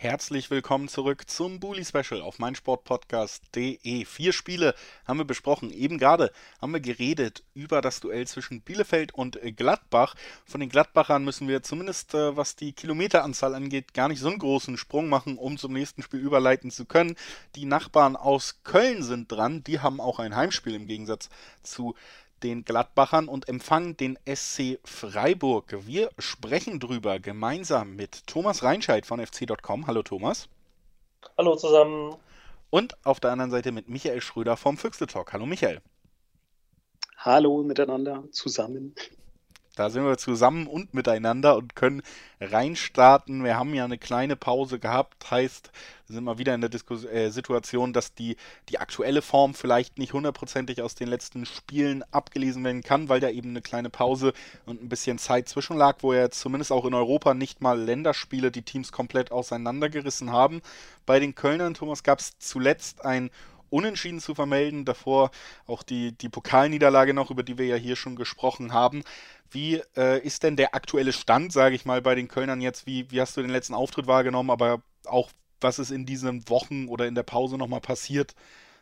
Herzlich willkommen zurück zum Bully Special auf meinsportpodcast.de. Vier Spiele haben wir besprochen. Eben gerade haben wir geredet über das Duell zwischen Bielefeld und Gladbach. Von den Gladbachern müssen wir zumindest, äh, was die Kilometeranzahl angeht, gar nicht so einen großen Sprung machen, um zum nächsten Spiel überleiten zu können. Die Nachbarn aus Köln sind dran. Die haben auch ein Heimspiel im Gegensatz zu den Gladbachern und empfangen den SC Freiburg. Wir sprechen drüber gemeinsam mit Thomas Reinscheid von fc.com. Hallo Thomas. Hallo zusammen. Und auf der anderen Seite mit Michael Schröder vom Füchse Talk. Hallo Michael. Hallo miteinander zusammen. Da sind wir zusammen und miteinander und können reinstarten. Wir haben ja eine kleine Pause gehabt, heißt, sind mal wieder in der Diskus äh, Situation, dass die, die aktuelle Form vielleicht nicht hundertprozentig aus den letzten Spielen abgelesen werden kann, weil da eben eine kleine Pause und ein bisschen Zeit zwischen lag, wo ja zumindest auch in Europa nicht mal Länderspiele die Teams komplett auseinandergerissen haben. Bei den Kölnern, Thomas, gab es zuletzt ein Unentschieden zu vermelden. Davor auch die, die Pokalniederlage noch, über die wir ja hier schon gesprochen haben. Wie äh, ist denn der aktuelle Stand, sage ich mal, bei den Kölnern jetzt? Wie, wie hast du den letzten Auftritt wahrgenommen? Aber auch, was ist in diesen Wochen oder in der Pause nochmal passiert,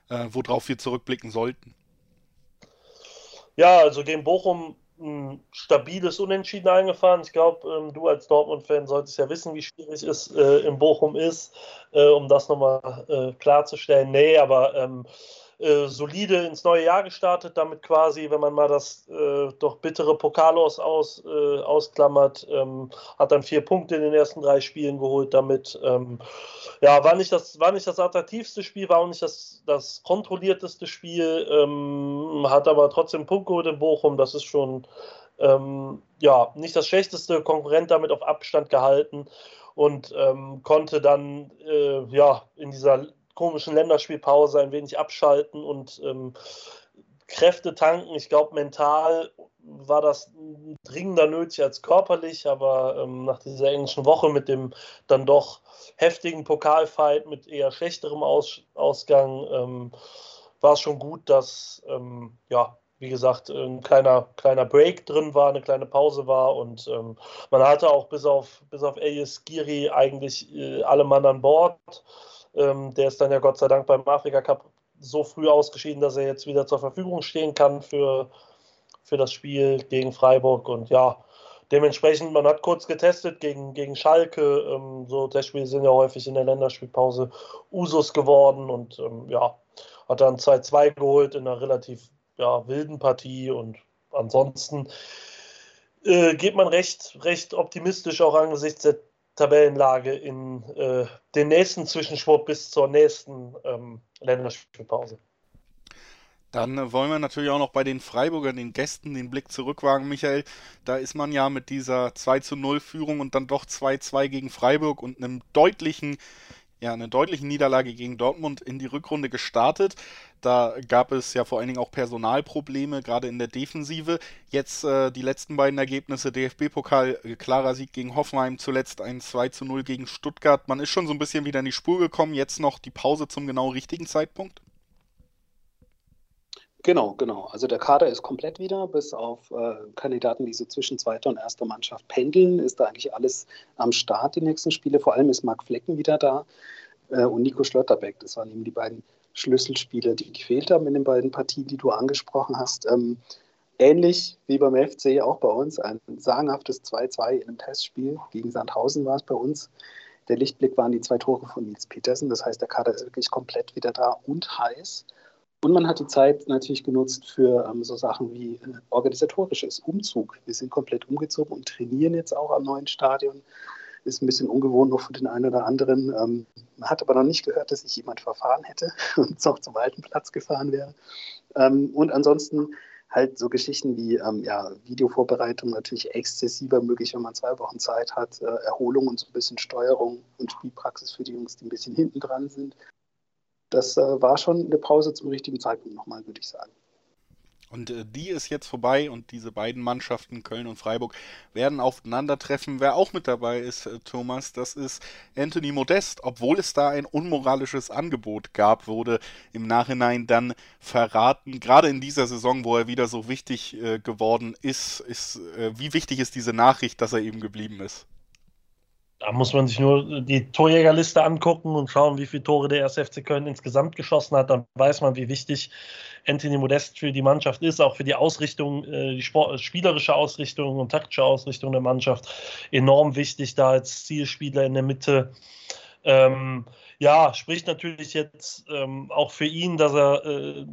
äh, worauf wir zurückblicken sollten? Ja, also gegen Bochum ein stabiles Unentschieden eingefahren. Ich glaube, ähm, du als Dortmund-Fan solltest ja wissen, wie schwierig es äh, in Bochum ist, äh, um das nochmal äh, klarzustellen. Nee, aber ähm, äh, solide ins neue Jahr gestartet, damit quasi, wenn man mal das äh, doch bittere Pokalos aus, äh, ausklammert, ähm, hat dann vier Punkte in den ersten drei Spielen geholt. Damit ähm, ja, war nicht das, war nicht das attraktivste Spiel, war auch nicht das, das kontrollierteste Spiel, ähm, hat aber trotzdem einen Punkt geholt in Bochum. Das ist schon ähm, ja, nicht das schlechteste Konkurrent damit auf Abstand gehalten und ähm, konnte dann äh, ja in dieser komischen Länderspielpause ein wenig abschalten und ähm, Kräfte tanken. Ich glaube, mental war das dringender nötig als körperlich, aber ähm, nach dieser englischen Woche mit dem dann doch heftigen Pokalfight mit eher schlechterem Aus Ausgang ähm, war es schon gut, dass, ähm, ja, wie gesagt, ein kleiner, kleiner Break drin war, eine kleine Pause war und ähm, man hatte auch bis auf, bis auf Elias Giri eigentlich äh, alle Mann an Bord. Ähm, der ist dann ja Gott sei Dank beim Afrika Cup so früh ausgeschieden, dass er jetzt wieder zur Verfügung stehen kann für, für das Spiel gegen Freiburg. Und ja, dementsprechend, man hat kurz getestet gegen, gegen Schalke. Ähm, so Testspiele sind ja häufig in der Länderspielpause Usus geworden und ähm, ja, hat dann 2-2 geholt in einer relativ ja, wilden Partie und ansonsten äh, geht man recht, recht optimistisch auch angesichts der Tabellenlage in äh, den nächsten Zwischenschwupp bis zur nächsten ähm, Länderspielpause. Dann äh, wollen wir natürlich auch noch bei den Freiburgern, den Gästen, den Blick zurückwagen, Michael. Da ist man ja mit dieser 2 zu 0 Führung und dann doch 2-2 gegen Freiburg und einem deutlichen ja, eine deutliche Niederlage gegen Dortmund in die Rückrunde gestartet. Da gab es ja vor allen Dingen auch Personalprobleme, gerade in der Defensive. Jetzt äh, die letzten beiden Ergebnisse, DFB-Pokal, äh, klarer Sieg gegen Hoffenheim, zuletzt ein 2 zu 0 gegen Stuttgart. Man ist schon so ein bisschen wieder in die Spur gekommen, jetzt noch die Pause zum genau richtigen Zeitpunkt. Genau, genau. Also der Kader ist komplett wieder, bis auf äh, Kandidaten, die so zwischen zweiter und erster Mannschaft pendeln, ist da eigentlich alles am Start, die nächsten Spiele. Vor allem ist Marc Flecken wieder da äh, und Nico Schlotterbeck. Das waren eben die beiden Schlüsselspieler, die gefehlt haben in den beiden Partien, die du angesprochen hast. Ähm, ähnlich wie beim FC, auch bei uns, ein sagenhaftes 2-2 in einem Testspiel. Gegen Sandhausen war es bei uns. Der Lichtblick waren die zwei Tore von Nils Petersen. Das heißt, der Kader ist wirklich komplett wieder da und heiß. Und man hat die Zeit natürlich genutzt für ähm, so Sachen wie äh, organisatorisches Umzug. Wir sind komplett umgezogen und trainieren jetzt auch am neuen Stadion. Ist ein bisschen ungewohnt noch für den einen oder anderen. Ähm, man hat aber noch nicht gehört, dass sich jemand verfahren hätte und noch zum alten Platz gefahren wäre. Ähm, und ansonsten halt so Geschichten wie ähm, ja, Videovorbereitung natürlich exzessiver möglich, wenn man zwei Wochen Zeit hat, äh, Erholung und so ein bisschen Steuerung und Spielpraxis für die Jungs, die ein bisschen hinten dran sind das äh, war schon eine Pause zum richtigen Zeitpunkt nochmal, würde ich sagen. Und äh, die ist jetzt vorbei und diese beiden Mannschaften, Köln und Freiburg, werden aufeinandertreffen. Wer auch mit dabei ist, äh, Thomas, das ist Anthony Modest. Obwohl es da ein unmoralisches Angebot gab, wurde im Nachhinein dann verraten. Gerade in dieser Saison, wo er wieder so wichtig äh, geworden ist, ist äh, wie wichtig ist diese Nachricht, dass er eben geblieben ist? Da muss man sich nur die Torjägerliste angucken und schauen, wie viele Tore der 1. FC Köln insgesamt geschossen hat. Dann weiß man, wie wichtig Anthony Modest für die Mannschaft ist, auch für die Ausrichtung, äh, die spielerische Ausrichtung und taktische Ausrichtung der Mannschaft. Enorm wichtig da als Zielspieler in der Mitte. Ähm, ja, spricht natürlich jetzt ähm, auch für ihn, dass er äh,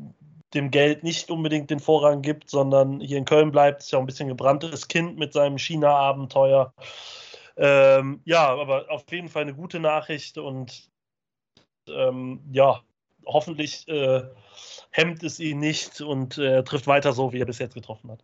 dem Geld nicht unbedingt den Vorrang gibt, sondern hier in Köln bleibt. Ist ja auch ein bisschen gebranntes Kind mit seinem China-Abenteuer. Ähm, ja, aber auf jeden Fall eine gute Nachricht und ähm, ja, hoffentlich äh, hemmt es ihn nicht und äh, trifft weiter so, wie er bis jetzt getroffen hat.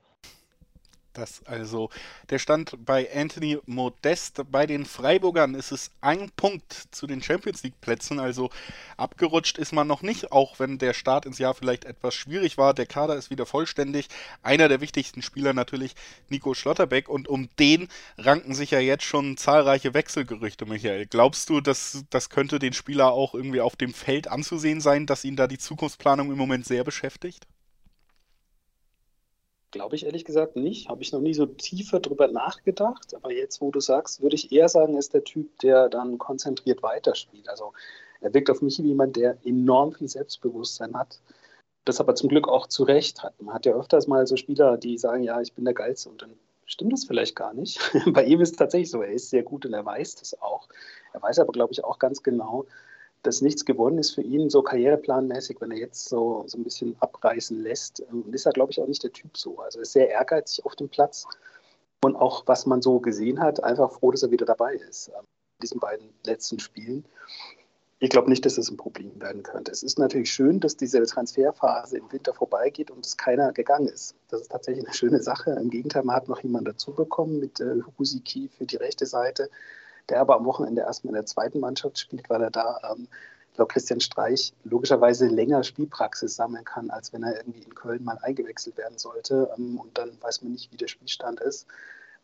Das also der Stand bei Anthony Modest. Bei den Freiburgern ist es ein Punkt zu den Champions League Plätzen. Also abgerutscht ist man noch nicht, auch wenn der Start ins Jahr vielleicht etwas schwierig war. Der Kader ist wieder vollständig. Einer der wichtigsten Spieler natürlich Nico Schlotterbeck. Und um den ranken sich ja jetzt schon zahlreiche Wechselgerüchte, Michael. Glaubst du, dass das könnte den Spieler auch irgendwie auf dem Feld anzusehen sein, dass ihn da die Zukunftsplanung im Moment sehr beschäftigt? Glaube ich ehrlich gesagt nicht. Habe ich noch nie so tiefer drüber nachgedacht. Aber jetzt, wo du sagst, würde ich eher sagen, ist der Typ, der dann konzentriert weiterspielt. Also er wirkt auf mich wie jemand, der enorm viel Selbstbewusstsein hat. Das aber zum Glück auch zu Recht hat. Man hat ja öfters mal so Spieler, die sagen, ja, ich bin der Geilste. Und dann stimmt das vielleicht gar nicht. Bei ihm ist es tatsächlich so. Er ist sehr gut und er weiß das auch. Er weiß aber, glaube ich, auch ganz genau, dass nichts gewonnen ist für ihn, so karriereplanmäßig, wenn er jetzt so, so ein bisschen abreißen lässt. Und ähm, ist er, glaube ich, auch nicht der Typ so. Also er ist sehr ehrgeizig auf dem Platz. Und auch, was man so gesehen hat, einfach froh, dass er wieder dabei ist. Ähm, in diesen beiden letzten Spielen. Ich glaube nicht, dass das ein Problem werden könnte. Es ist natürlich schön, dass diese Transferphase im Winter vorbeigeht und es keiner gegangen ist. Das ist tatsächlich eine schöne Sache. Im Gegenteil, man hat noch jemanden dazu bekommen mit äh, Husiki für die rechte Seite der aber am Wochenende erstmal in der zweiten Mannschaft spielt, weil er da, ähm, ich glaube, Christian Streich logischerweise länger Spielpraxis sammeln kann, als wenn er irgendwie in Köln mal eingewechselt werden sollte. Ähm, und dann weiß man nicht, wie der Spielstand ist.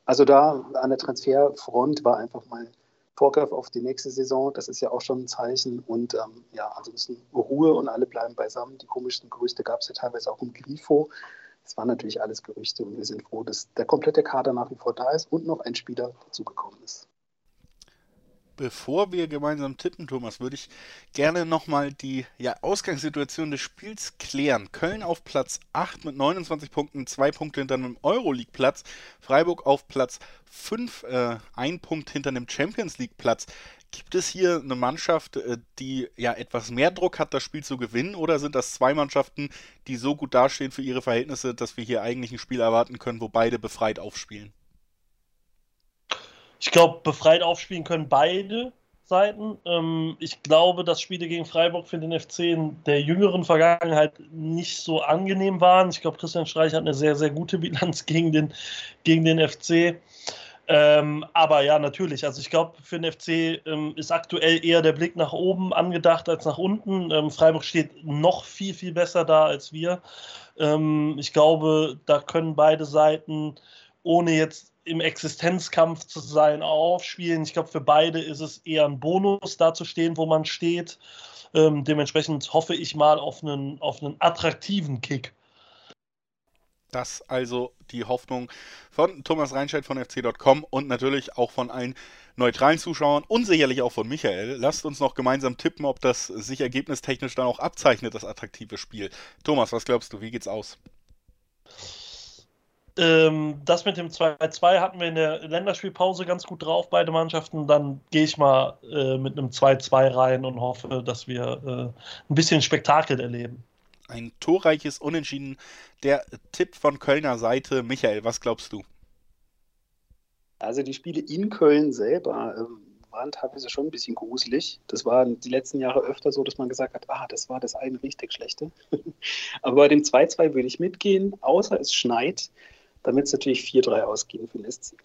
Also da an der Transferfront war einfach mal Vorgriff auf die nächste Saison. Das ist ja auch schon ein Zeichen. Und ähm, ja, ansonsten Ruhe und alle bleiben beisammen. Die komischsten Gerüchte gab es ja teilweise auch um Grifo. Es waren natürlich alles Gerüchte und wir sind froh, dass der komplette Kader nach wie vor da ist und noch ein Spieler dazugekommen ist. Bevor wir gemeinsam tippen, Thomas, würde ich gerne nochmal die ja, Ausgangssituation des Spiels klären. Köln auf Platz 8 mit 29 Punkten, zwei Punkte hinter einem Euroleague-Platz. Freiburg auf Platz 5, äh, ein Punkt hinter einem Champions League-Platz. Gibt es hier eine Mannschaft, äh, die ja etwas mehr Druck hat, das Spiel zu gewinnen, oder sind das zwei Mannschaften, die so gut dastehen für ihre Verhältnisse, dass wir hier eigentlich ein Spiel erwarten können, wo beide befreit aufspielen? Ich glaube, befreit aufspielen können beide Seiten. Ähm, ich glaube, dass Spiele gegen Freiburg für den FC in der jüngeren Vergangenheit nicht so angenehm waren. Ich glaube, Christian Streich hat eine sehr, sehr gute Bilanz gegen den, gegen den FC. Ähm, aber ja, natürlich. Also ich glaube, für den FC ähm, ist aktuell eher der Blick nach oben angedacht als nach unten. Ähm, Freiburg steht noch viel, viel besser da als wir. Ähm, ich glaube, da können beide Seiten, ohne jetzt im Existenzkampf zu sein, aufspielen. Ich glaube, für beide ist es eher ein Bonus, da zu stehen, wo man steht. Ähm, dementsprechend hoffe ich mal auf einen, auf einen attraktiven Kick. Das also die Hoffnung von Thomas Reinscheid von fc.com und natürlich auch von allen neutralen Zuschauern und sicherlich auch von Michael. Lasst uns noch gemeinsam tippen, ob das sich ergebnistechnisch dann auch abzeichnet, das attraktive Spiel. Thomas, was glaubst du, wie geht's aus? Ähm, das mit dem 2-2 hatten wir in der Länderspielpause ganz gut drauf, beide Mannschaften. Dann gehe ich mal äh, mit einem 2-2 rein und hoffe, dass wir äh, ein bisschen Spektakel erleben. Ein torreiches Unentschieden. Der Tipp von Kölner Seite. Michael, was glaubst du? Also die Spiele in Köln selber ähm, waren teilweise schon ein bisschen gruselig. Das war die letzten Jahre öfter so, dass man gesagt hat, ah, das war das eine richtig schlechte. Aber bei dem 2-2 würde ich mitgehen, außer es schneit damit es natürlich 4-3 ausgehen für den SC.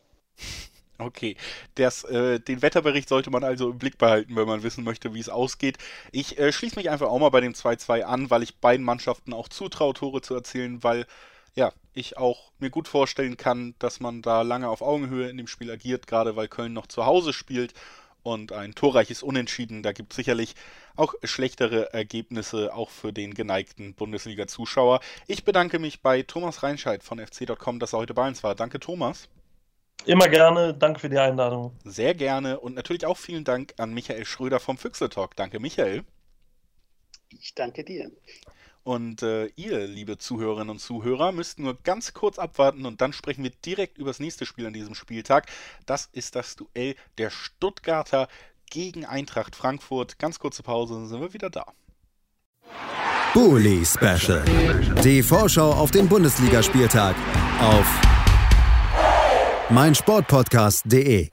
Okay, das, äh, den Wetterbericht sollte man also im Blick behalten, wenn man wissen möchte, wie es ausgeht. Ich äh, schließe mich einfach auch mal bei dem 2-2 an, weil ich beiden Mannschaften auch zutraue, Tore zu erzielen, weil ja, ich auch mir gut vorstellen kann, dass man da lange auf Augenhöhe in dem Spiel agiert, gerade weil Köln noch zu Hause spielt und ein torreiches Unentschieden. Da gibt es sicherlich auch schlechtere Ergebnisse, auch für den geneigten Bundesliga-Zuschauer. Ich bedanke mich bei Thomas Reinscheid von fc.com, dass er heute bei uns war. Danke, Thomas. Immer gerne. Danke für die Einladung. Sehr gerne. Und natürlich auch vielen Dank an Michael Schröder vom Füchse Talk. Danke, Michael. Ich danke dir. Und äh, ihr, liebe Zuhörerinnen und Zuhörer, müsst nur ganz kurz abwarten und dann sprechen wir direkt über das nächste Spiel an diesem Spieltag. Das ist das Duell der Stuttgarter gegen Eintracht Frankfurt. Ganz kurze Pause, dann sind wir wieder da. Bully Special. Die Vorschau auf den Bundesligaspieltag auf meinsportpodcast.de